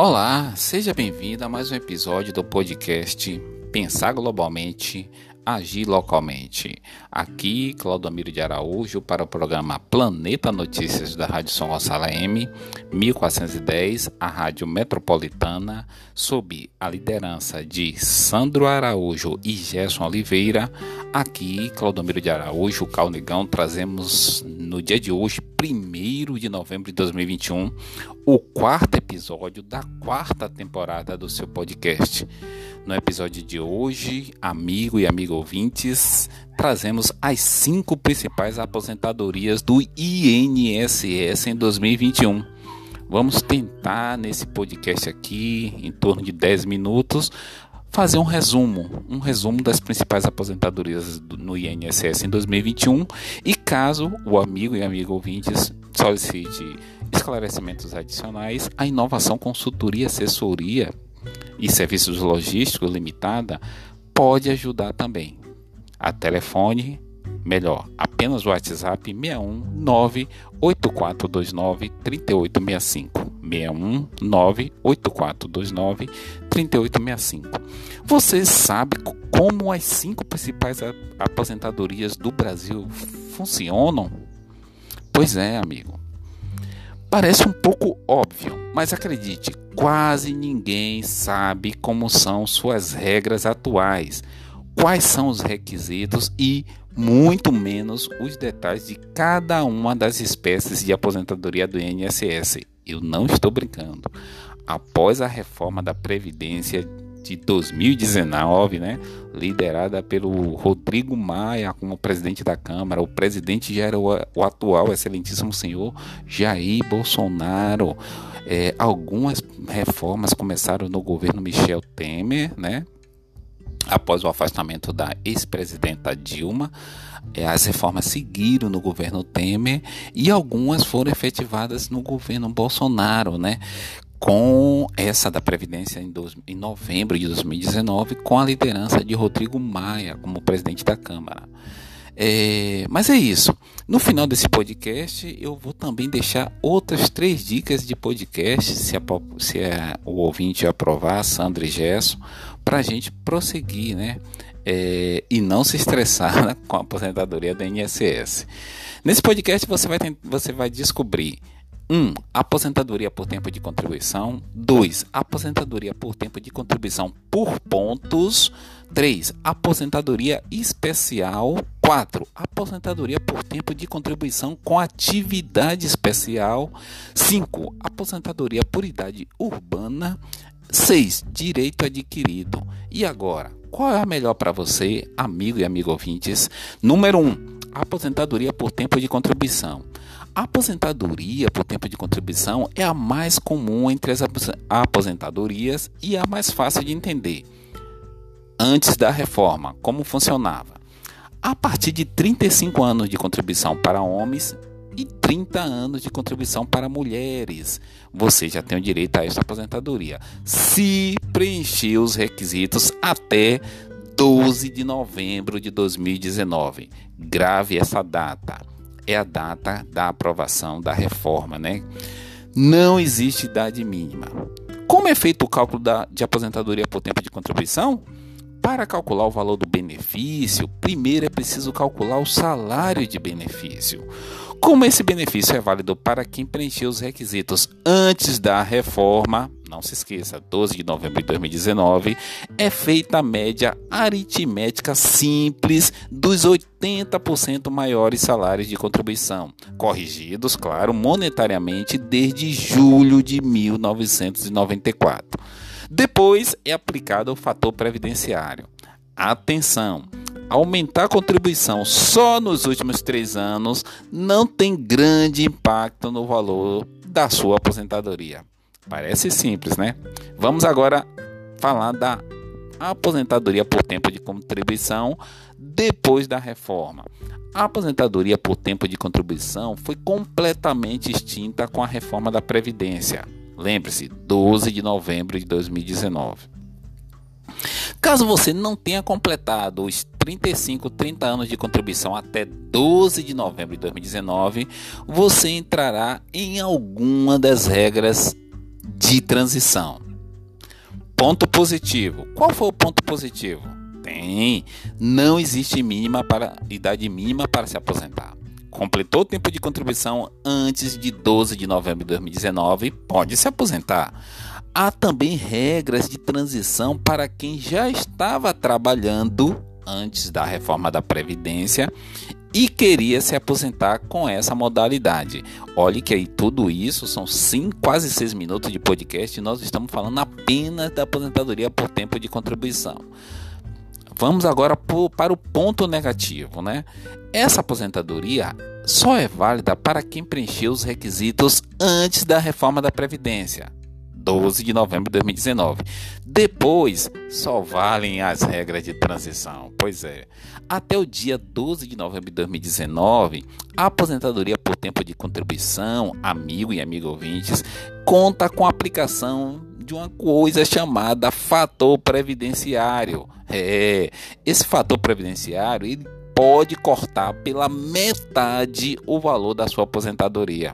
Olá, seja bem-vindo a mais um episódio do podcast Pensar Globalmente, Agir Localmente. Aqui, Claudomiro de Araújo, para o programa Planeta Notícias da Rádio São Gonçalo M, 1410, a Rádio Metropolitana, sob a liderança de Sandro Araújo e Gerson Oliveira. Aqui, Claudomiro de Araújo, Calnegão, trazemos no dia de hoje, 1 de novembro de 2021, o quarto episódio da quarta temporada do seu podcast. No episódio de hoje, amigo e amigo ouvintes, trazemos as cinco principais aposentadorias do INSS em 2021. Vamos tentar nesse podcast aqui, em torno de 10 minutos, fazer um resumo, um resumo das principais aposentadorias no INSS em 2021 e caso o amigo e amigo ouvintes solicite esclarecimentos adicionais, a Inovação Consultoria Assessoria e Serviços Logísticos Limitada pode ajudar também. A telefone, melhor, apenas o WhatsApp 61 98429 3865. 61 98429 3865. Você sabe como as cinco principais aposentadorias do Brasil funcionam? Pois é, amigo. Parece um pouco óbvio, mas acredite, quase ninguém sabe como são suas regras atuais, quais são os requisitos e muito menos os detalhes de cada uma das espécies de aposentadoria do INSS. Eu não estou brincando. Após a reforma da Previdência de 2019, né, liderada pelo Rodrigo Maia como presidente da Câmara, o presidente já era o, atual excelentíssimo senhor Jair Bolsonaro. É, algumas reformas começaram no governo Michel Temer, né, após o afastamento da ex-presidenta Dilma. É, as reformas seguiram no governo Temer e algumas foram efetivadas no governo Bolsonaro, né? com essa da Previdência em, dois, em novembro de 2019, com a liderança de Rodrigo Maia como presidente da Câmara. É, mas é isso. No final desse podcast, eu vou também deixar outras três dicas de podcast, se, a, se a, o ouvinte aprovar, Sandra e Gesso, para a gente prosseguir, né? É, e não se estressar né, com a aposentadoria da INSS. Nesse podcast você vai, você vai descobrir 1. Um, aposentadoria por tempo de contribuição. 2. Aposentadoria por tempo de contribuição por pontos. 3. Aposentadoria especial. 4. Aposentadoria por tempo de contribuição com atividade especial. 5. Aposentadoria por idade urbana. 6. Direito adquirido. E agora, qual é a melhor para você, amigo e amigo ouvintes? Número 1. Um, aposentadoria por tempo de contribuição. A aposentadoria por tempo de contribuição é a mais comum entre as aposentadorias e a mais fácil de entender. Antes da reforma, como funcionava? A partir de 35 anos de contribuição para homens e 30 anos de contribuição para mulheres, você já tem o direito a esta aposentadoria, se preencher os requisitos até 12 de novembro de 2019. Grave essa data é a data da aprovação da reforma, né? Não existe idade mínima. Como é feito o cálculo da, de aposentadoria por tempo de contribuição? Para calcular o valor do benefício, primeiro é preciso calcular o salário de benefício. Como esse benefício é válido para quem preencheu os requisitos antes da reforma, não se esqueça, 12 de novembro de 2019, é feita a média aritmética simples dos 80% maiores salários de contribuição, corrigidos, claro, monetariamente desde julho de 1994. Depois é aplicado o fator previdenciário. Atenção! Aumentar a contribuição só nos últimos três anos não tem grande impacto no valor da sua aposentadoria. Parece simples, né? Vamos agora falar da aposentadoria por tempo de contribuição depois da reforma. A aposentadoria por tempo de contribuição foi completamente extinta com a reforma da Previdência. Lembre-se, 12 de novembro de 2019. Caso você não tenha completado os 35, 30 anos de contribuição até 12 de novembro de 2019, você entrará em alguma das regras de transição. Ponto positivo. Qual foi o ponto positivo? Tem. Não existe mínima para idade mínima para se aposentar. Completou o tempo de contribuição antes de 12 de novembro de 2019, pode se aposentar. Há também regras de transição para quem já estava trabalhando antes da reforma da Previdência e queria se aposentar com essa modalidade. Olhe que aí tudo isso são quase seis minutos de podcast e nós estamos falando apenas da aposentadoria por tempo de contribuição. Vamos agora para o ponto negativo, né? Essa aposentadoria só é válida para quem preencheu os requisitos antes da reforma da Previdência. 12 de novembro de 2019. Depois, só valem as regras de transição. Pois é. Até o dia 12 de novembro de 2019, a aposentadoria por tempo de contribuição, amigo e amigo ouvintes, conta com a aplicação de uma coisa chamada fator previdenciário. É, esse fator previdenciário ele pode cortar pela metade o valor da sua aposentadoria.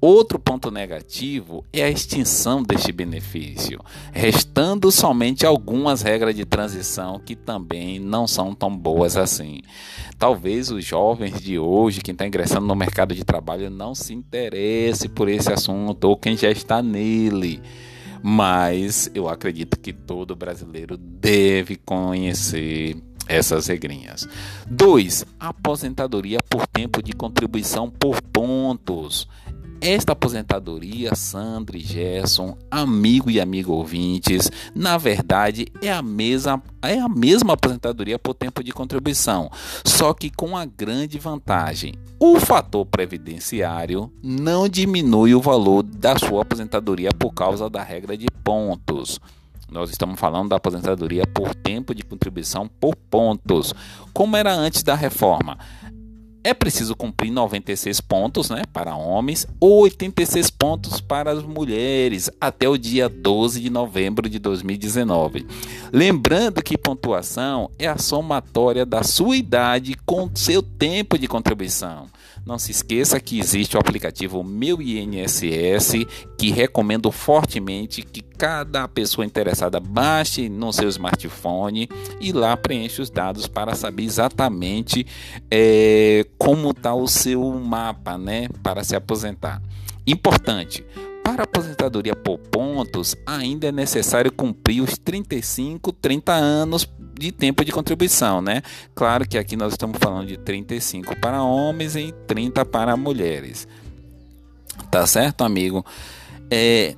Outro ponto negativo é a extinção deste benefício, restando somente algumas regras de transição que também não são tão boas assim. Talvez os jovens de hoje, quem está ingressando no mercado de trabalho, não se interesse por esse assunto ou quem já está nele. Mas eu acredito que todo brasileiro deve conhecer essas regrinhas. 2. Aposentadoria por tempo de contribuição por pontos. Esta aposentadoria, Sandra e Gerson, amigo e amigo ouvintes, na verdade é a mesma é a mesma aposentadoria por tempo de contribuição, só que com a grande vantagem. O fator previdenciário não diminui o valor da sua aposentadoria por causa da regra de pontos. Nós estamos falando da aposentadoria por tempo de contribuição por pontos, como era antes da reforma é preciso cumprir 96 pontos né, para homens ou 86 pontos para as mulheres até o dia 12 de novembro de 2019. Lembrando que pontuação é a somatória da sua idade com seu tempo de contribuição. Não se esqueça que existe o aplicativo Meu INSS, que recomendo fortemente que cada pessoa interessada baixe no seu smartphone e lá preencha os dados para saber exatamente é, como está o seu mapa, né, para se aposentar. Importante. Para aposentadoria por pontos, ainda é necessário cumprir os 35, 30 anos de tempo de contribuição, né? Claro que aqui nós estamos falando de 35 para homens e 30 para mulheres. Tá certo, amigo? É,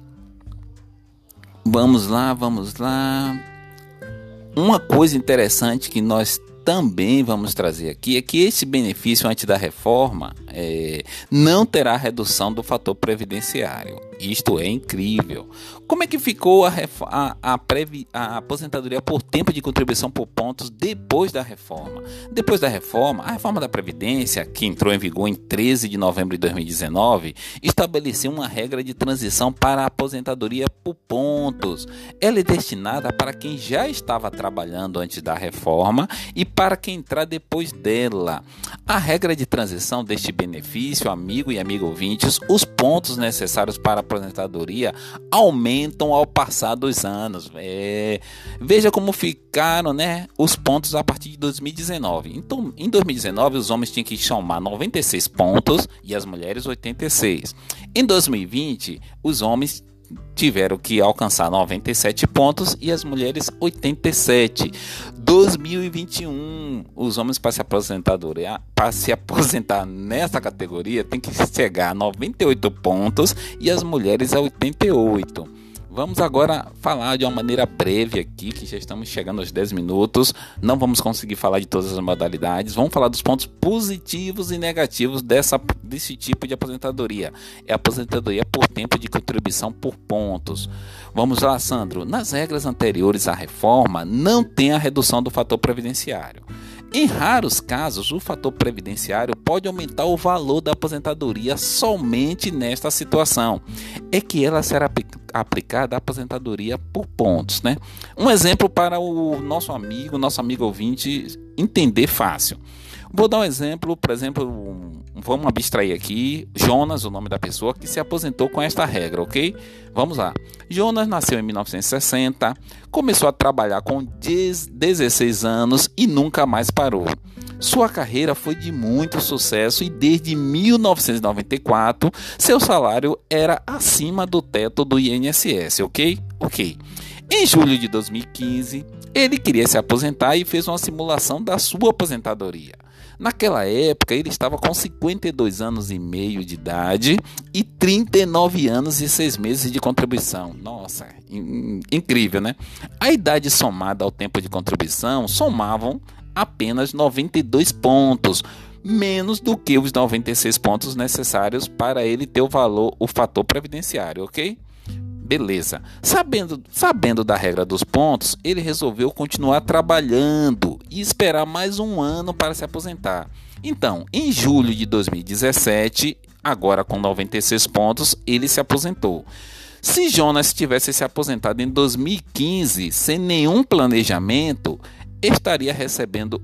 vamos lá, vamos lá. Uma coisa interessante que nós também vamos trazer aqui é que esse benefício antes da reforma é, não terá redução do fator previdenciário. Isto é incrível. Como é que ficou a, a, a, previ, a, aposentadoria por tempo de contribuição por pontos depois da reforma? Depois da reforma, a reforma da Previdência, que entrou em vigor em 13 de novembro de 2019, estabeleceu uma regra de transição para a aposentadoria por pontos. Ela é destinada para quem já estava trabalhando antes da reforma e para quem entrar depois dela. A regra de transição deste benefício, amigo e amigo ouvintes, os pontos necessários para aposentadoria aumentam ao passar dos anos. É, veja como ficaram né, os pontos a partir de 2019. Então, em 2019, os homens tinham que somar 96 pontos e as mulheres 86. Em 2020, os homens tiveram que alcançar 97 pontos e as mulheres 87. 2021, os homens para se aposentadoria, para se aposentar nessa categoria tem que chegar a 98 pontos e as mulheres a 88. Vamos agora falar de uma maneira breve aqui, que já estamos chegando aos 10 minutos. Não vamos conseguir falar de todas as modalidades. Vamos falar dos pontos positivos e negativos dessa, desse tipo de aposentadoria. É aposentadoria por tempo de contribuição por pontos. Vamos lá, Sandro. Nas regras anteriores à reforma, não tem a redução do fator previdenciário. Em raros casos, o fator previdenciário pode aumentar o valor da aposentadoria somente nesta situação. É que ela será aplicada à aposentadoria por pontos, né? Um exemplo para o nosso amigo, nosso amigo ouvinte entender fácil. Vou dar um exemplo, por exemplo, vamos abstrair aqui Jonas, o nome da pessoa que se aposentou com esta regra, ok? Vamos lá. Jonas nasceu em 1960, começou a trabalhar com 16 anos e nunca mais parou. Sua carreira foi de muito sucesso e desde 1994 seu salário era acima do teto do INSS, ok? Ok. Em julho de 2015, ele queria se aposentar e fez uma simulação da sua aposentadoria. Naquela época, ele estava com 52 anos e meio de idade e 39 anos e 6 meses de contribuição. Nossa, incrível, né? A idade somada ao tempo de contribuição somavam apenas 92 pontos, menos do que os 96 pontos necessários para ele ter o valor, o fator previdenciário, ok? Beleza. Sabendo, sabendo da regra dos pontos, ele resolveu continuar trabalhando e esperar mais um ano para se aposentar. Então, em julho de 2017, agora com 96 pontos, ele se aposentou. Se Jonas tivesse se aposentado em 2015 sem nenhum planejamento, estaria recebendo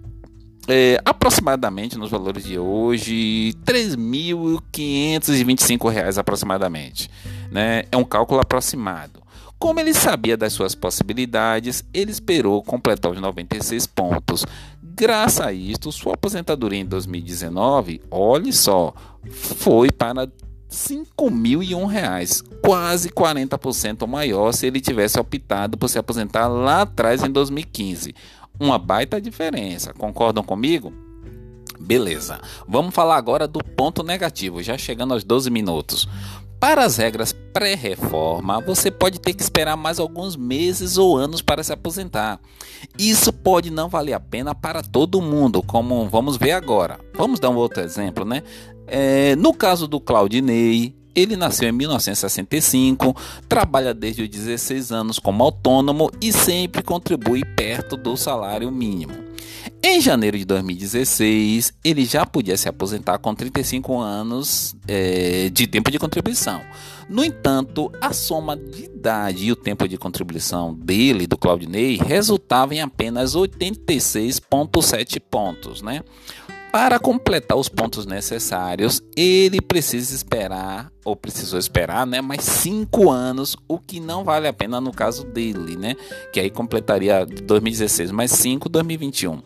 é, aproximadamente nos valores de hoje, R$ 3.525 aproximadamente. Né? É um cálculo aproximado. Como ele sabia das suas possibilidades, ele esperou completar os 96 pontos. Graças a isto, sua aposentadoria em 2019, olhe só, foi para R$ 5.001, quase 40% maior se ele tivesse optado por se aposentar lá atrás em 2015. Uma baita diferença, concordam comigo? Beleza, vamos falar agora do ponto negativo, já chegando aos 12 minutos. Para as regras pré-reforma, você pode ter que esperar mais alguns meses ou anos para se aposentar. Isso pode não valer a pena para todo mundo, como vamos ver agora. Vamos dar um outro exemplo, né? É, no caso do Claudinei, ele nasceu em 1965, trabalha desde os 16 anos como autônomo e sempre contribui perto do salário mínimo. Em janeiro de 2016, ele já podia se aposentar com 35 anos é, de tempo de contribuição. No entanto, a soma de idade e o tempo de contribuição dele, do Claudinei, resultava em apenas 86,7 pontos, né? Para completar os pontos necessários, ele precisa esperar, ou precisou esperar, né, mais cinco anos, o que não vale a pena no caso dele, né, que aí completaria 2016 mais 5, 2021.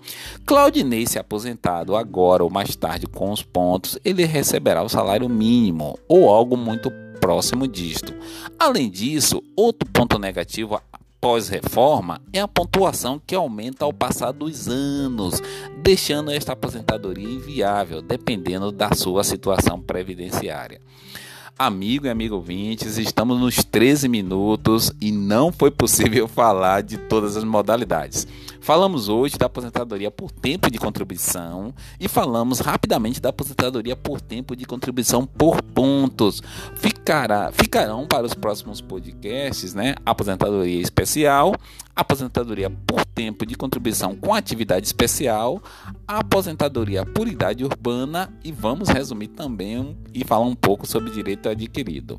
Claudinei se aposentado agora ou mais tarde com os pontos, ele receberá o salário mínimo ou algo muito próximo disto. Além disso, outro ponto negativo pós-reforma é a pontuação que aumenta ao passar dos anos, deixando esta aposentadoria inviável, dependendo da sua situação previdenciária. Amigo e amigo ouvintes, estamos nos 13 minutos e não foi possível falar de todas as modalidades. Falamos hoje da aposentadoria por tempo de contribuição e falamos rapidamente da aposentadoria por tempo de contribuição por pontos. Ficará, ficarão para os próximos podcasts, né? Aposentadoria especial, aposentadoria por tempo de contribuição com atividade especial, aposentadoria por idade urbana e vamos resumir também e falar um pouco sobre direito adquirido.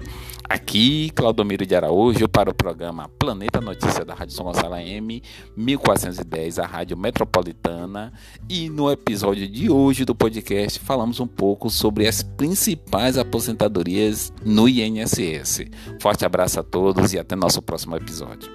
Aqui, Claudomiro de Araújo para o programa Planeta Notícia da Rádio São Gonçalo M 1410, a Rádio Metropolitana, e no episódio de hoje do podcast falamos um pouco sobre as principais aposentadorias no INSS. Forte abraço a todos e até nosso próximo episódio.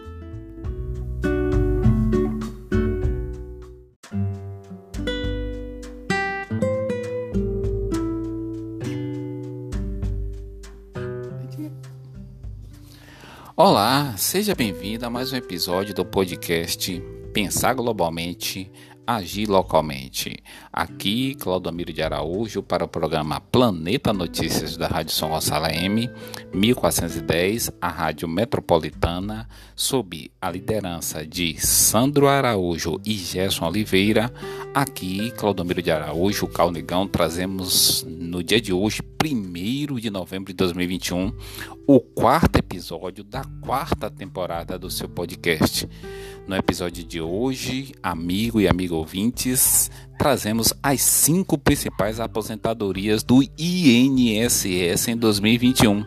Olá, seja bem-vindo a mais um episódio do podcast Pensar Globalmente, Agir Localmente. Aqui, Claudomiro de Araújo, para o programa Planeta Notícias da Rádio São Gonçalo M, 1410, a Rádio Metropolitana, sob a liderança de Sandro Araújo e Gerson Oliveira. Aqui, Claudomiro de Araújo, Calnegão, trazemos no dia de hoje, 1 de novembro de 2021, o quarto episódio da quarta temporada do seu podcast. No episódio de hoje, amigo e amigo ouvintes, trazemos as cinco principais aposentadorias do INSS em 2021.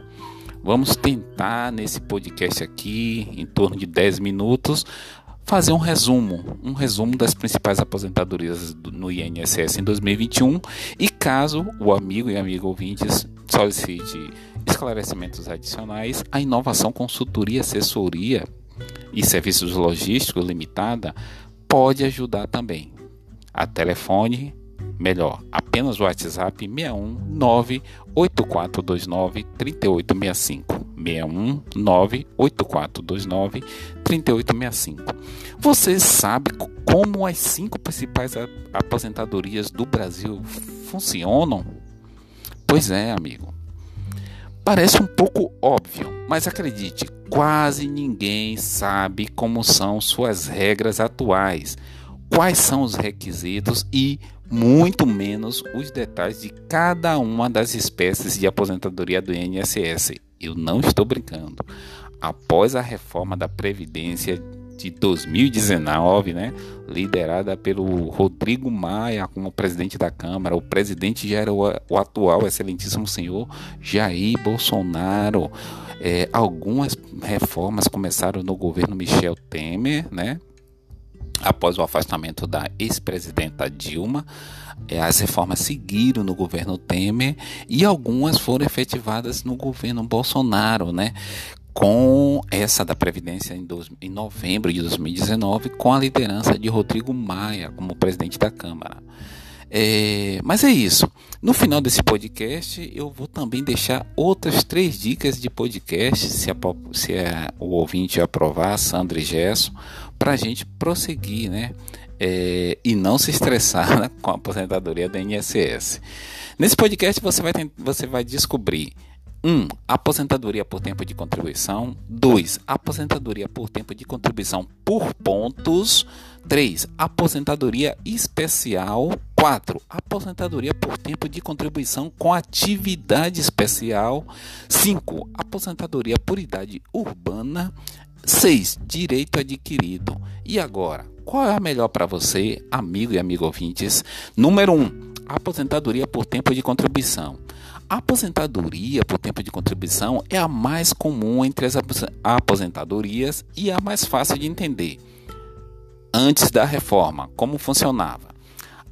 Vamos tentar nesse podcast aqui, em torno de 10 minutos, fazer um resumo, um resumo das principais aposentadorias no INSS em 2021 e caso o amigo e amigo ouvintes solicite esclarecimentos adicionais, a inovação consultoria, assessoria e serviços logísticos limitada pode ajudar também. A telefone, melhor, apenas o WhatsApp 61 98429 3865. 61 98429 3865. Você sabe como as cinco principais aposentadorias do Brasil funcionam? Pois é, amigo. Parece um pouco óbvio, mas acredite, quase ninguém sabe como são suas regras atuais, quais são os requisitos e muito menos os detalhes de cada uma das espécies de aposentadoria do INSS. Eu não estou brincando. Após a reforma da Previdência de 2019, né, liderada pelo Rodrigo Maia como presidente da Câmara. O presidente já era o, atual excelentíssimo senhor Jair Bolsonaro. É, algumas reformas começaram no governo Michel Temer, né? Após o afastamento da ex-presidenta Dilma, é, as reformas seguiram no governo Temer e algumas foram efetivadas no governo Bolsonaro, né? com essa da Previdência em, dois, em novembro de 2019, com a liderança de Rodrigo Maia como presidente da Câmara. É, mas é isso. No final desse podcast, eu vou também deixar outras três dicas de podcast, se, a, se a, o ouvinte aprovar, Sandra e Gesso, para a gente prosseguir, né? É, e não se estressar né, com a aposentadoria da INSS. Nesse podcast você vai, você vai descobrir 1. Um, aposentadoria por tempo de contribuição. 2. Aposentadoria por tempo de contribuição por pontos. 3. Aposentadoria especial. 4. Aposentadoria por tempo de contribuição com atividade especial. 5. Aposentadoria por idade urbana. 6. Direito adquirido. E agora, qual é a melhor para você, amigo e amigo ouvintes? Número 1. Um, aposentadoria por tempo de contribuição. A aposentadoria por tempo de contribuição é a mais comum entre as aposentadorias e a mais fácil de entender. Antes da reforma, como funcionava?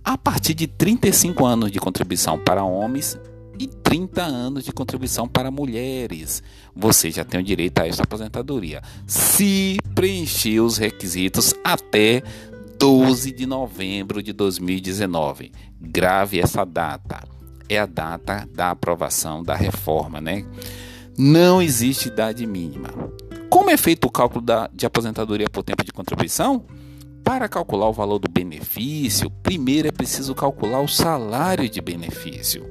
A partir de 35 anos de contribuição para homens e 30 anos de contribuição para mulheres, você já tem o direito a esta aposentadoria, se preencher os requisitos até 12 de novembro de 2019. Grave essa data é a data da aprovação da reforma, né? Não existe idade mínima. Como é feito o cálculo da, de aposentadoria por tempo de contribuição? Para calcular o valor do benefício, primeiro é preciso calcular o salário de benefício.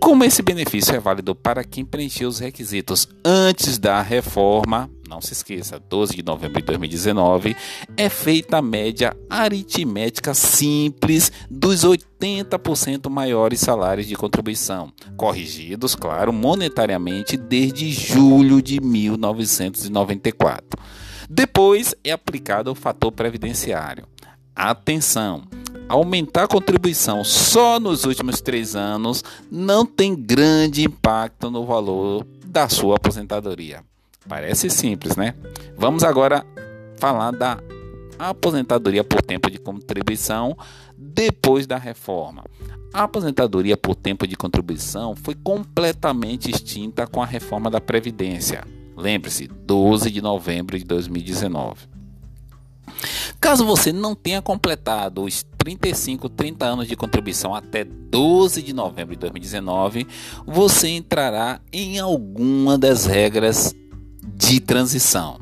Como esse benefício é válido para quem preencheu os requisitos antes da reforma, não se esqueça, 12 de novembro de 2019, é feita a média aritmética simples dos 80% maiores salários de contribuição, corrigidos, claro, monetariamente desde julho de 1994. Depois é aplicado o fator previdenciário. Atenção! Aumentar a contribuição só nos últimos três anos não tem grande impacto no valor da sua aposentadoria. Parece simples, né? Vamos agora falar da aposentadoria por tempo de contribuição depois da reforma. A aposentadoria por tempo de contribuição foi completamente extinta com a reforma da Previdência. Lembre-se, 12 de novembro de 2019. Caso você não tenha completado os 35, 30 anos de contribuição até 12 de novembro de 2019, você entrará em alguma das regras de transição.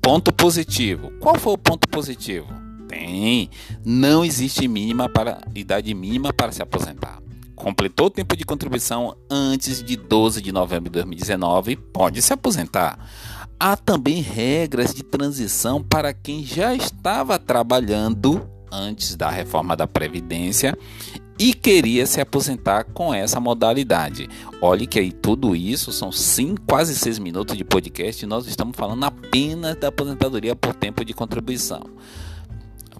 Ponto positivo. Qual foi o ponto positivo? Tem. Não existe mínima para idade mínima para se aposentar. Completou o tempo de contribuição antes de 12 de novembro de 2019, pode se aposentar. Há também regras de transição para quem já estava trabalhando antes da reforma da Previdência e queria se aposentar com essa modalidade. Olhe que aí tudo isso são sim, quase seis minutos de podcast e nós estamos falando apenas da aposentadoria por tempo de contribuição.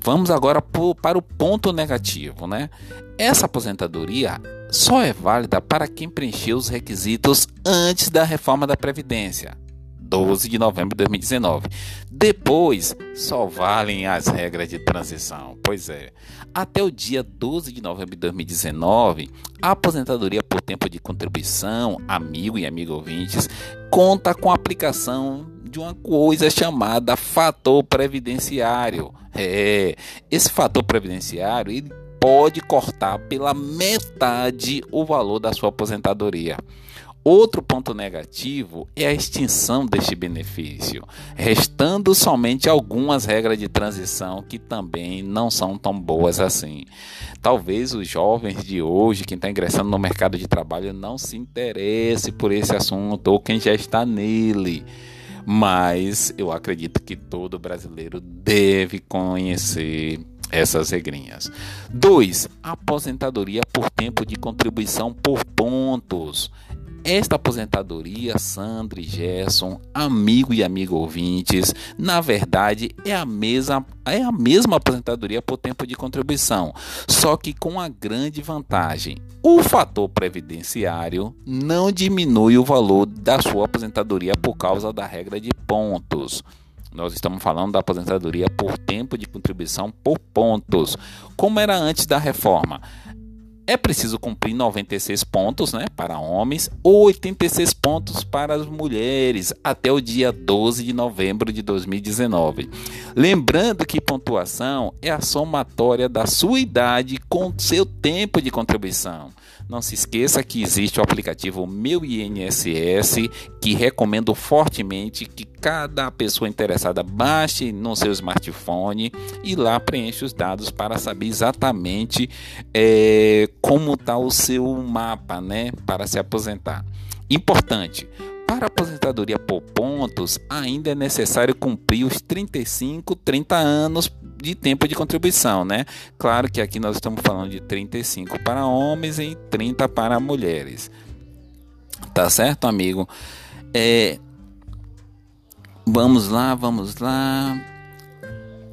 Vamos agora para o ponto negativo, né? Essa aposentadoria só é válida para quem preencheu os requisitos antes da reforma da Previdência. 12 de novembro de 2019. Depois, só valem as regras de transição. Pois é. Até o dia 12 de novembro de 2019, a aposentadoria por tempo de contribuição, amigo e amigo ouvintes, conta com a aplicação de uma coisa chamada fator previdenciário. É, esse fator previdenciário ele pode cortar pela metade o valor da sua aposentadoria. Outro ponto negativo é a extinção deste benefício, restando somente algumas regras de transição que também não são tão boas assim. Talvez os jovens de hoje, quem está ingressando no mercado de trabalho, não se interesse por esse assunto ou quem já está nele. Mas eu acredito que todo brasileiro deve conhecer essas regrinhas. 2. Aposentadoria por tempo de contribuição por pontos. Esta aposentadoria, Sandra e Gerson, amigo e amigo ouvintes, na verdade é a mesma é a mesma aposentadoria por tempo de contribuição, só que com a grande vantagem. O fator previdenciário não diminui o valor da sua aposentadoria por causa da regra de pontos. Nós estamos falando da aposentadoria por tempo de contribuição por pontos, como era antes da reforma é preciso cumprir 96 pontos né, para homens ou 86 pontos para as mulheres até o dia 12 de novembro de 2019. Lembrando que pontuação é a somatória da sua idade com seu tempo de contribuição. Não se esqueça que existe o aplicativo Meu INSS, que recomendo fortemente que cada pessoa interessada baixe no seu smartphone e lá preencha os dados para saber exatamente é, como está o seu mapa, né, para se aposentar. Importante. Para aposentadoria por pontos, ainda é necessário cumprir os 35, 30 anos de tempo de contribuição, né? Claro que aqui nós estamos falando de 35 para homens e 30 para mulheres. Tá certo, amigo? É, vamos lá, vamos lá.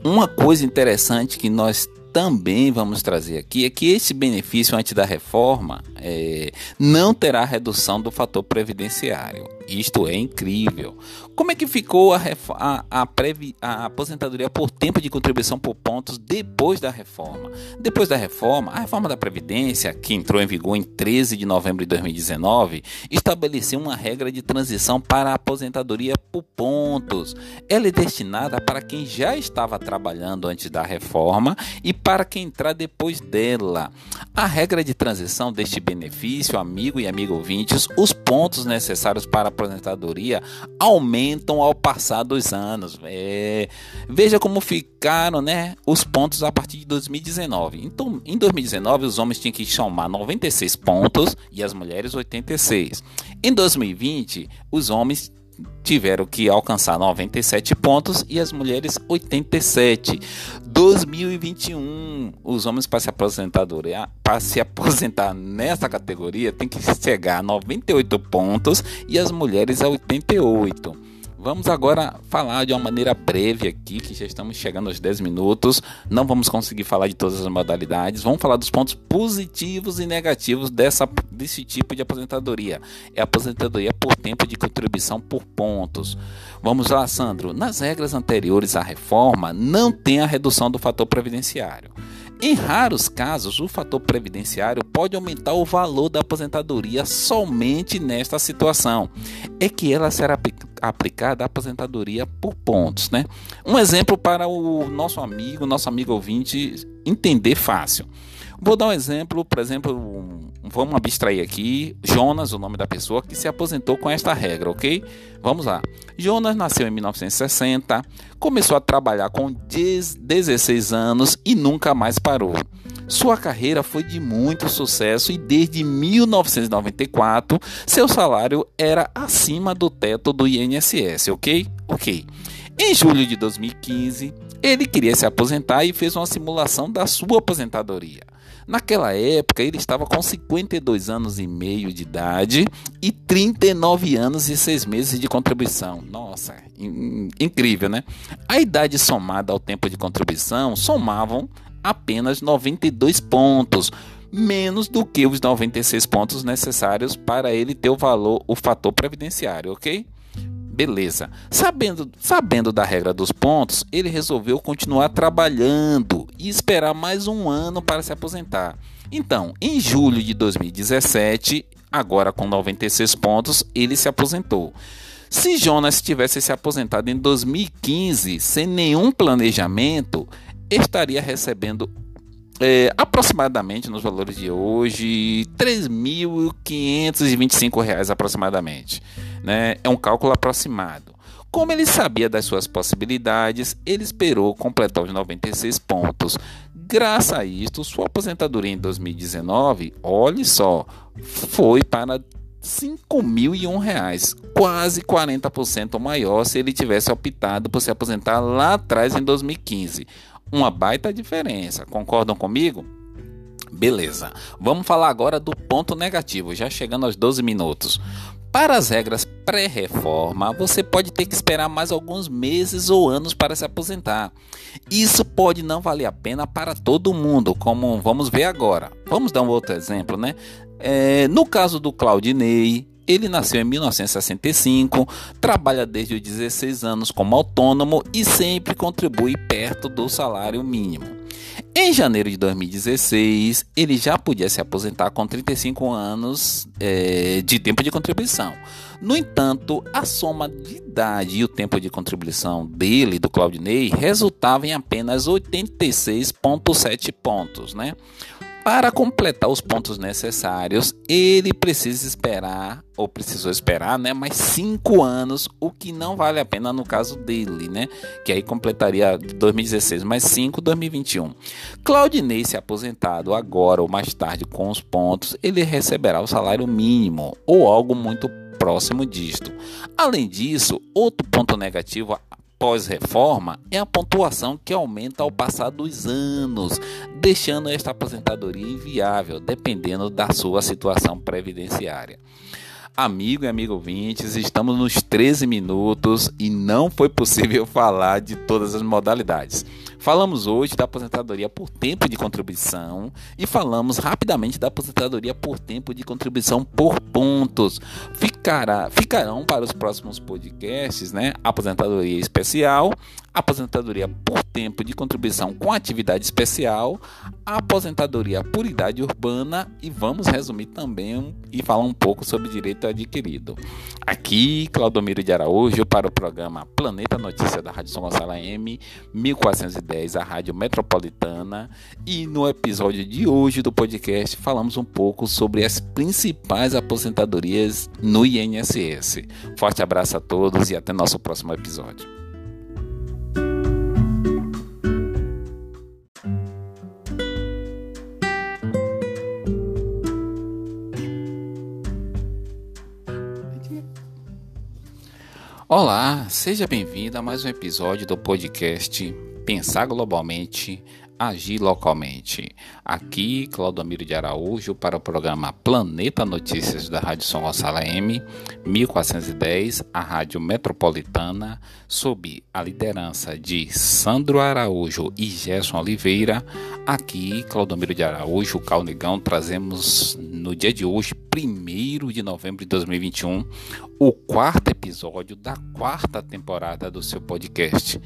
Uma coisa interessante que nós também vamos trazer aqui é que esse benefício antes da reforma é, não terá redução do fator previdenciário. Isto é incrível. Como é que ficou a, a, a, previ, a, aposentadoria por tempo de contribuição por pontos depois da reforma? Depois da reforma, a reforma da Previdência, que entrou em vigor em 13 de novembro de 2019, estabeleceu uma regra de transição para a aposentadoria por pontos. Ela é destinada para quem já estava trabalhando antes da reforma e para quem entrar depois dela. A regra de transição deste benefício, amigo e amigo ouvintes, os pontos necessários para aposentadoria aumentam ao passar dos anos. É, veja como ficaram né, os pontos a partir de 2019. Então, em 2019, os homens tinham que somar 96 pontos e as mulheres 86. Em 2020, os homens tiveram que alcançar 97 pontos e as mulheres 87. 2021, os homens para se aposentadoria, para se aposentar nessa categoria tem que chegar a 98 pontos e as mulheres a 88. Vamos agora falar de uma maneira breve aqui, que já estamos chegando aos 10 minutos. Não vamos conseguir falar de todas as modalidades. Vamos falar dos pontos positivos e negativos dessa, desse tipo de aposentadoria. É aposentadoria por tempo de contribuição por pontos. Vamos lá, Sandro. Nas regras anteriores à reforma, não tem a redução do fator previdenciário. Em raros casos, o fator previdenciário pode aumentar o valor da aposentadoria somente nesta situação. É que ela será aplicada à aposentadoria por pontos, né? Um exemplo para o nosso amigo, nosso amigo ouvinte entender fácil. Vou dar um exemplo, por exemplo, vamos abstrair aqui Jonas, o nome da pessoa que se aposentou com esta regra, ok? Vamos lá. Jonas nasceu em 1960, começou a trabalhar com 16 anos e nunca mais parou. Sua carreira foi de muito sucesso e desde 1994 seu salário era acima do teto do INSS, ok? Ok. Em julho de 2015, ele queria se aposentar e fez uma simulação da sua aposentadoria. Naquela época, ele estava com 52 anos e meio de idade e 39 anos e 6 meses de contribuição. Nossa, incrível, né? A idade somada ao tempo de contribuição somavam apenas 92 pontos, menos do que os 96 pontos necessários para ele ter o valor, o fator previdenciário, ok? Beleza. Sabendo, sabendo da regra dos pontos, ele resolveu continuar trabalhando e esperar mais um ano para se aposentar. Então, em julho de 2017, agora com 96 pontos, ele se aposentou. Se Jonas tivesse se aposentado em 2015 sem nenhum planejamento, estaria recebendo é, aproximadamente nos valores de hoje R$ 3.525 aproximadamente. Né? É um cálculo aproximado. Como ele sabia das suas possibilidades, ele esperou completar os 96 pontos. Graças a isto, sua aposentadoria em 2019, olhe só, foi para R$ 5.001, quase 40% maior se ele tivesse optado por se aposentar lá atrás em 2015. Uma baita diferença, concordam comigo? Beleza, vamos falar agora do ponto negativo, já chegando aos 12 minutos. Para as regras pré-reforma, você pode ter que esperar mais alguns meses ou anos para se aposentar. Isso pode não valer a pena para todo mundo, como vamos ver agora. Vamos dar um outro exemplo, né? É, no caso do Claudinei, ele nasceu em 1965, trabalha desde os 16 anos como autônomo e sempre contribui perto do salário mínimo. Em janeiro de 2016, ele já podia se aposentar com 35 anos é, de tempo de contribuição. No entanto, a soma de idade e o tempo de contribuição dele, do Claudinei, resultava em apenas 86,7 pontos, né? Para completar os pontos necessários, ele precisa esperar, ou precisou esperar, né, mais cinco anos, o que não vale a pena no caso dele, né, que aí completaria 2016 mais 5, 2021. Claudinei, se aposentado agora ou mais tarde com os pontos, ele receberá o salário mínimo ou algo muito próximo disto. Além disso, outro ponto negativo pós-reforma é a pontuação que aumenta ao passar dos anos, deixando esta aposentadoria inviável, dependendo da sua situação previdenciária. Amigo e amigo ouvintes, estamos nos 13 minutos e não foi possível falar de todas as modalidades. Falamos hoje da aposentadoria por tempo de contribuição e falamos rapidamente da aposentadoria por tempo de contribuição por pontos. Ficará, ficarão para os próximos podcasts, né? Aposentadoria especial, aposentadoria por tempo de contribuição com atividade especial, aposentadoria por idade urbana e vamos resumir também e falar um pouco sobre direito adquirido. Aqui, Claudomiro de Araújo para o programa Planeta Notícia da Rádio São Gonçalo M 1410, a Rádio Metropolitana, e no episódio de hoje do podcast falamos um pouco sobre as principais aposentadorias no INSS. Forte abraço a todos e até nosso próximo episódio. Olá, seja bem-vindo a mais um episódio do podcast Pensar Globalmente, Agir Localmente. Aqui, Claudomiro de Araújo para o programa Planeta Notícias da Rádio São Gonçalo M, 1410, a Rádio Metropolitana, sob a liderança de Sandro Araújo e Gerson Oliveira. Aqui, Claudomiro de Araújo, Calnegão, trazemos no dia de hoje, 1 de novembro de 2021, o quarto episódio da quarta temporada do seu podcast.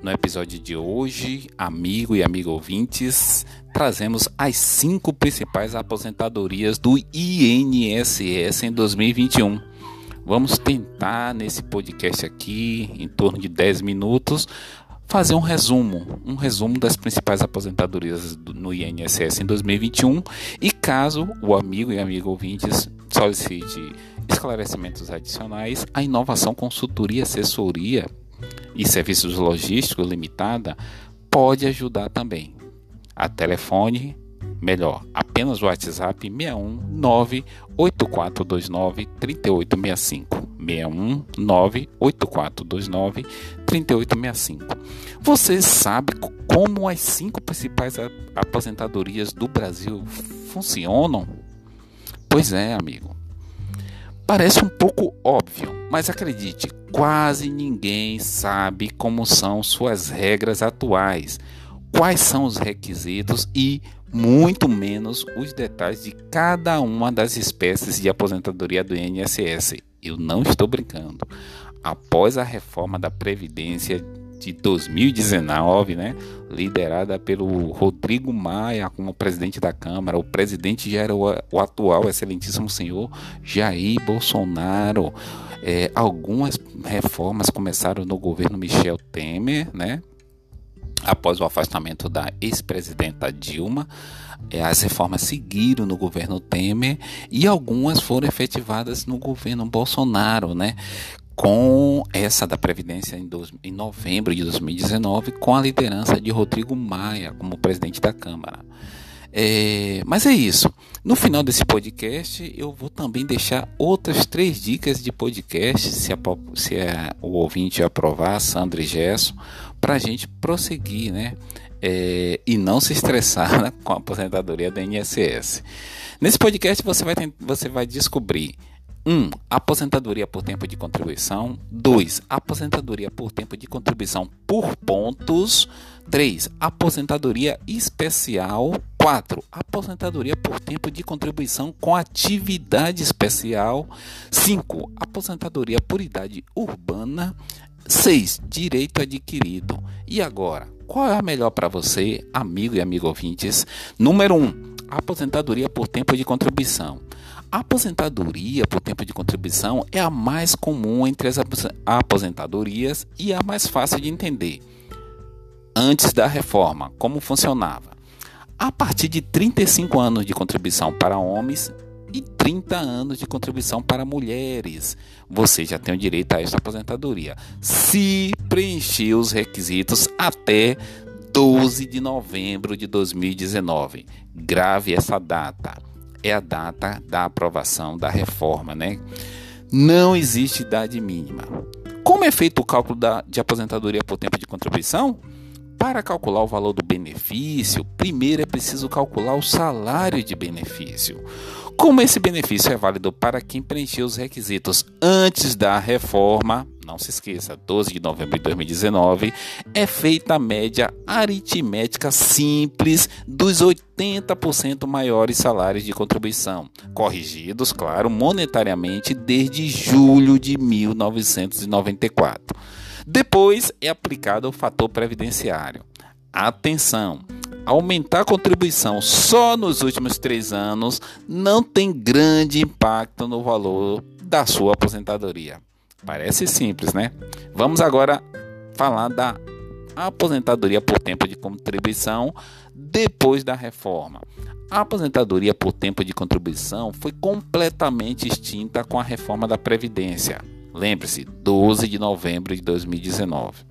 No episódio de hoje, amigo e amigo ouvintes, trazemos as cinco principais aposentadorias do INSS em 2021. Vamos tentar nesse podcast aqui, em torno de 10 minutos, fazer um resumo, um resumo das principais aposentadorias no INSS em 2021 e caso o amigo e amigo ouvintes solicite esclarecimentos adicionais, a Inovação Consultoria Assessoria e Serviços Logísticos Limitada pode ajudar também. A telefone, melhor, apenas o WhatsApp 619 8429 3865. 619 8429 3865. Você sabe como as cinco principais aposentadorias do Brasil funcionam? Pois é, amigo. Parece um pouco óbvio, mas acredite, quase ninguém sabe como são suas regras atuais, quais são os requisitos e muito menos os detalhes de cada uma das espécies de aposentadoria do INSS. Eu não estou brincando. após a reforma da Previdência de 2019, né, liderada pelo Rodrigo Maia como presidente da Câmara, o presidente já era o, o atual excelentíssimo senhor Jair Bolsonaro. É, algumas reformas começaram no governo Michel Temer, né, após o afastamento da ex-presidenta Dilma. É, as reformas seguiram no governo Temer e algumas foram efetivadas no governo Bolsonaro, né? Com essa da Previdência em, dois, em novembro de 2019, com a liderança de Rodrigo Maia como presidente da Câmara. É, mas é isso. No final desse podcast, eu vou também deixar outras três dicas de podcast, se, a, se a, o ouvinte aprovar, Sandra e Gesso, para a gente prosseguir, né? É, e não se estressar né, com a aposentadoria da INSS. Nesse podcast você vai, você vai descobrir 1. Um, aposentadoria por tempo de contribuição. 2. Aposentadoria por tempo de contribuição por pontos. 3. Aposentadoria especial. 4. Aposentadoria por tempo de contribuição com atividade especial. 5. Aposentadoria por idade urbana. 6. Direito adquirido. E agora, qual é a melhor para você, amigo e amigo ouvintes? Número 1. Um, aposentadoria por tempo de contribuição. A aposentadoria por tempo de contribuição é a mais comum entre as aposentadorias e a mais fácil de entender. Antes da reforma, como funcionava? A partir de 35 anos de contribuição para homens e 30 anos de contribuição para mulheres, você já tem o direito a esta aposentadoria, se preencher os requisitos até 12 de novembro de 2019. Grave essa data é a data da aprovação da reforma, né? Não existe idade mínima. Como é feito o cálculo da, de aposentadoria por tempo de contribuição? Para calcular o valor do benefício, primeiro é preciso calcular o salário de benefício. Como esse benefício é válido para quem preencheu os requisitos antes da reforma, não se esqueça, 12 de novembro de 2019, é feita a média aritmética simples dos 80% maiores salários de contribuição, corrigidos, claro, monetariamente desde julho de 1994. Depois é aplicado o fator previdenciário. Atenção! Aumentar a contribuição só nos últimos três anos não tem grande impacto no valor da sua aposentadoria. Parece simples, né? Vamos agora falar da aposentadoria por tempo de contribuição depois da reforma. A aposentadoria por tempo de contribuição foi completamente extinta com a reforma da Previdência. Lembre-se, 12 de novembro de 2019.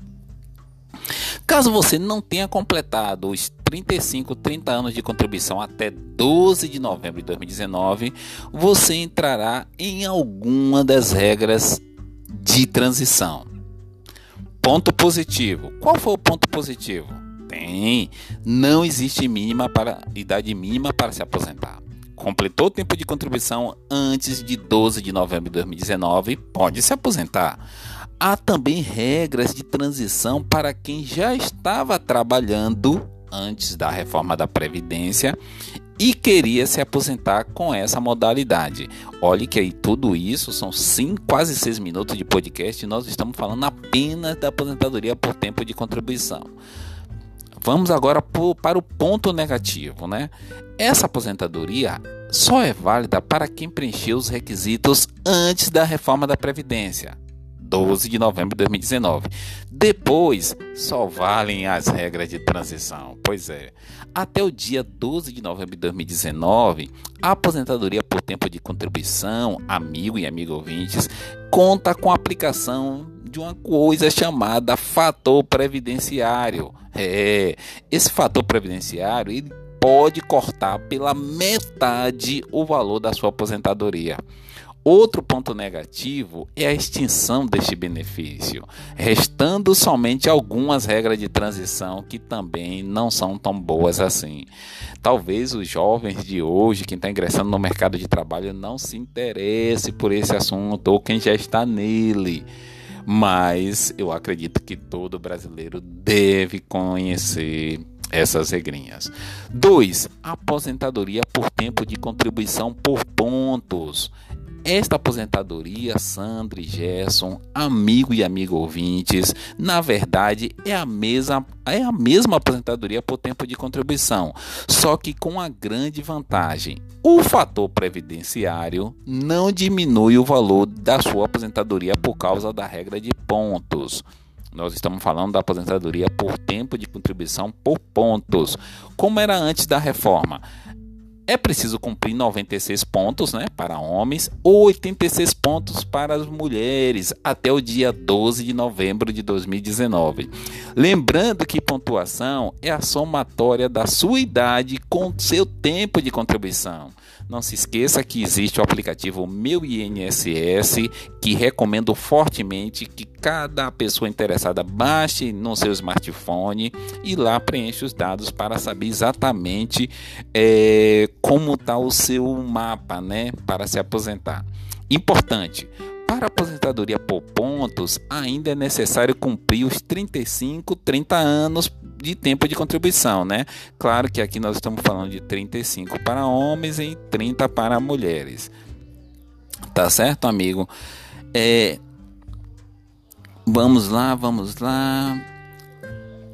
Caso você não tenha completado os 35, 30 anos de contribuição até 12 de novembro de 2019, você entrará em alguma das regras de transição. Ponto positivo. Qual foi o ponto positivo? Tem. Não existe mínima para idade mínima para se aposentar. Completou o tempo de contribuição antes de 12 de novembro de 2019, pode se aposentar. Há também regras de transição para quem já estava trabalhando antes da reforma da Previdência e queria se aposentar com essa modalidade. Olhe que aí tudo isso são quase seis minutos de podcast e nós estamos falando apenas da aposentadoria por tempo de contribuição. Vamos agora para o ponto negativo, né? Essa aposentadoria só é válida para quem preencheu os requisitos antes da reforma da Previdência. 12 de novembro de 2019. Depois, só valem as regras de transição. Pois é. Até o dia 12 de novembro de 2019, a aposentadoria por tempo de contribuição, amigo e amigo ouvintes, conta com a aplicação de uma coisa chamada fator previdenciário. É, esse fator previdenciário ele pode cortar pela metade o valor da sua aposentadoria. Outro ponto negativo é a extinção deste benefício, restando somente algumas regras de transição que também não são tão boas assim. Talvez os jovens de hoje, quem está ingressando no mercado de trabalho, não se interesse por esse assunto ou quem já está nele. Mas eu acredito que todo brasileiro deve conhecer essas regrinhas. 2. Aposentadoria por tempo de contribuição por pontos Esta aposentadoria, Sandra e Gerson, amigo e amigo ouvintes, na verdade é a mesma é a mesma aposentadoria por tempo de contribuição, só que com a grande vantagem. O fator previdenciário não diminui o valor da sua aposentadoria por causa da regra de pontos. Nós estamos falando da aposentadoria por tempo de contribuição por pontos, como era antes da reforma. É preciso cumprir 96 pontos né, para homens ou 86 pontos para as mulheres até o dia 12 de novembro de 2019. Lembrando que pontuação é a somatória da sua idade com seu tempo de contribuição. Não se esqueça que existe o aplicativo Meu INSS, que recomendo fortemente que cada pessoa interessada baixe no seu smartphone e lá preencha os dados para saber exatamente é, como está o seu mapa, né, para se aposentar. Importante. Para aposentadoria por pontos, ainda é necessário cumprir os 35, 30 anos de tempo de contribuição, né? Claro que aqui nós estamos falando de 35 para homens e 30 para mulheres. Tá certo, amigo? É, vamos lá, vamos lá.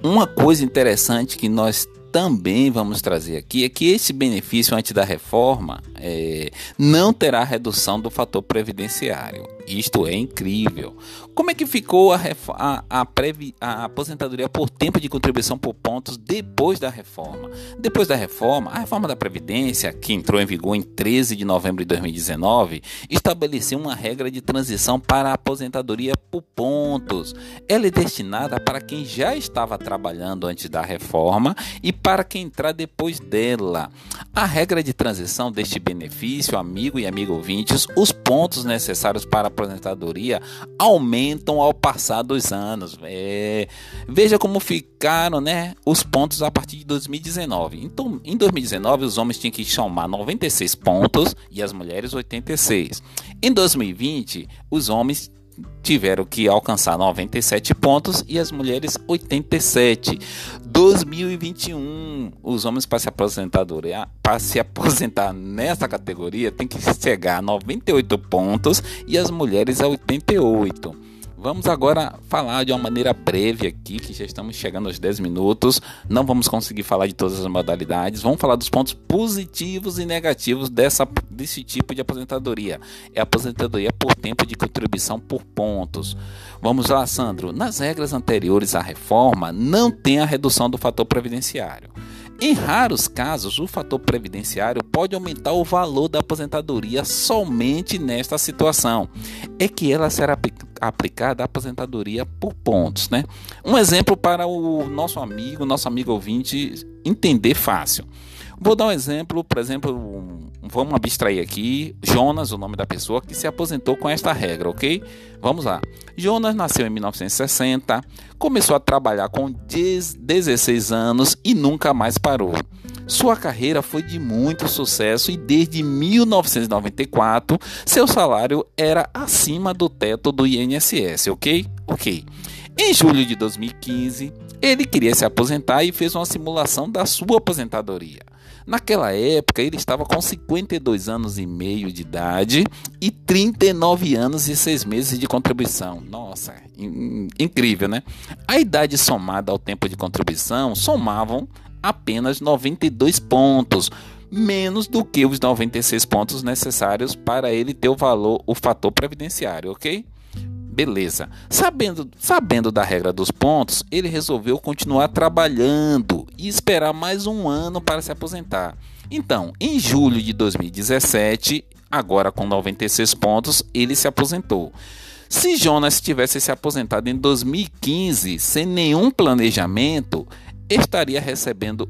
Uma coisa interessante que nós também vamos trazer aqui é que esse benefício antes da reforma é, não terá redução do fator previdenciário. Isto é incrível. Como é que ficou a, a, a, previ, a, aposentadoria por tempo de contribuição por pontos depois da reforma? Depois da reforma, a reforma da Previdência, que entrou em vigor em 13 de novembro de 2019, estabeleceu uma regra de transição para a aposentadoria por pontos. Ela é destinada para quem já estava trabalhando antes da reforma e para quem entrar depois dela. A regra de transição deste benefício, amigo e amigo ouvintes, os pontos necessários para a aposentadoria aumentam ao passar dos anos. É, veja como ficaram né, os pontos a partir de 2019. Então, em 2019, os homens tinham que somar 96 pontos e as mulheres 86. Em 2020, os homens tiveram que alcançar 97 pontos e as mulheres 87. 2021, os homens para se aposentadoria, para se aposentar nessa categoria tem que chegar a 98 pontos e as mulheres a 88. Vamos agora falar de uma maneira breve aqui, que já estamos chegando aos 10 minutos. Não vamos conseguir falar de todas as modalidades. Vamos falar dos pontos positivos e negativos dessa, desse tipo de aposentadoria. É aposentadoria por tempo de contribuição por pontos. Vamos lá, Sandro. Nas regras anteriores à reforma, não tem a redução do fator previdenciário. Em raros casos, o fator previdenciário pode aumentar o valor da aposentadoria somente nesta situação. É que ela será aplicada à aposentadoria por pontos, né? Um exemplo para o nosso amigo, nosso amigo ouvinte entender fácil. Vou dar um exemplo, por exemplo, vamos abstrair aqui Jonas, o nome da pessoa que se aposentou com esta regra, ok? Vamos lá. Jonas nasceu em 1960, começou a trabalhar com 16 anos e nunca mais parou. Sua carreira foi de muito sucesso e desde 1994 seu salário era acima do teto do INSS, ok? Ok. Em julho de 2015, ele queria se aposentar e fez uma simulação da sua aposentadoria. Naquela época, ele estava com 52 anos e meio de idade e 39 anos e 6 meses de contribuição. Nossa, in incrível, né? A idade somada ao tempo de contribuição somavam apenas 92 pontos, menos do que os 96 pontos necessários para ele ter o valor, o fator previdenciário, ok? Beleza. Sabendo, sabendo da regra dos pontos, ele resolveu continuar trabalhando e esperar mais um ano para se aposentar. Então, em julho de 2017, agora com 96 pontos, ele se aposentou. Se Jonas tivesse se aposentado em 2015 sem nenhum planejamento, estaria recebendo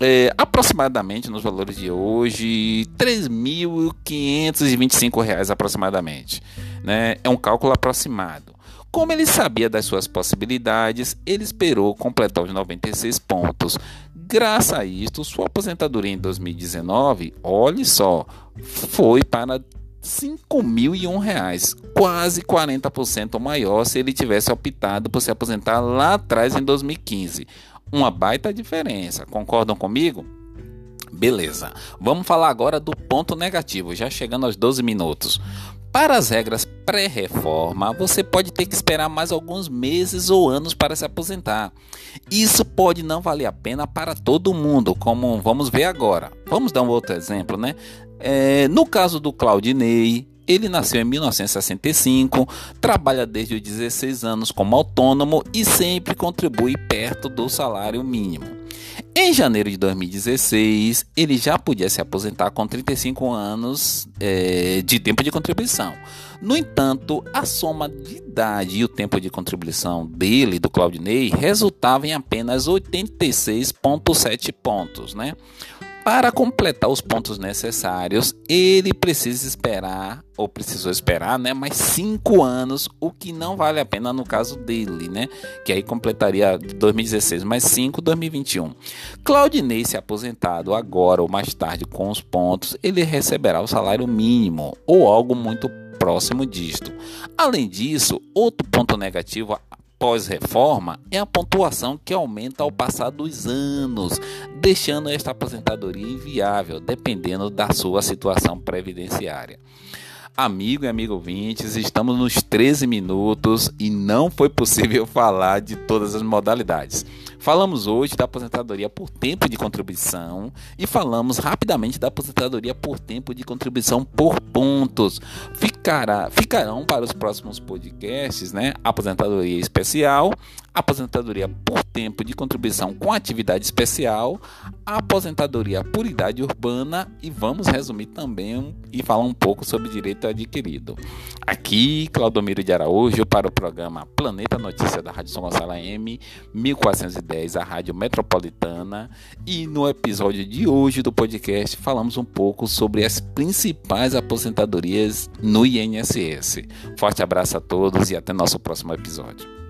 é, aproximadamente nos valores de hoje, R$ 3.525 aproximadamente. Né? É um cálculo aproximado. Como ele sabia das suas possibilidades, ele esperou completar os 96 pontos. Graças a isto, sua aposentadoria em 2019, olhe só, foi para R$ 5.001, quase 40% maior se ele tivesse optado por se aposentar lá atrás em 2015. Uma baita diferença, concordam comigo? Beleza. Vamos falar agora do ponto negativo, já chegando aos 12 minutos. Para as regras pré-reforma, você pode ter que esperar mais alguns meses ou anos para se aposentar. Isso pode não valer a pena para todo mundo, como vamos ver agora. Vamos dar um outro exemplo, né? É, no caso do Claudinei, ele nasceu em 1965, trabalha desde os 16 anos como autônomo e sempre contribui perto do salário mínimo. Em janeiro de 2016, ele já podia se aposentar com 35 anos é, de tempo de contribuição. No entanto, a soma de idade e o tempo de contribuição dele, do Claudinei, resultava em apenas 86,7 pontos, né? Para completar os pontos necessários, ele precisa esperar, ou precisou esperar, né, mais cinco anos, o que não vale a pena no caso dele, né, que aí completaria 2016 mais 5, 2021. Claudinei se aposentado agora ou mais tarde com os pontos, ele receberá o salário mínimo ou algo muito próximo disto. Além disso, outro ponto negativo pós-reforma é a pontuação que aumenta ao passar dos anos, deixando esta aposentadoria inviável, dependendo da sua situação previdenciária. Amigo e amigo ouvintes, estamos nos 13 minutos e não foi possível falar de todas as modalidades. Falamos hoje da aposentadoria por tempo de contribuição e falamos rapidamente da aposentadoria por tempo de contribuição por pontos. Ficará, ficarão para os próximos podcasts, né? Aposentadoria especial, aposentadoria por tempo de contribuição com atividade especial, aposentadoria por idade urbana e vamos resumir também e falar um pouco sobre direito adquirido. Aqui, Claudomiro de Araújo para o programa Planeta Notícia da Rádio São Gonçalo M 1410, a Rádio Metropolitana, e no episódio de hoje do podcast falamos um pouco sobre as principais aposentadorias no INSS. Forte abraço a todos e até nosso próximo episódio.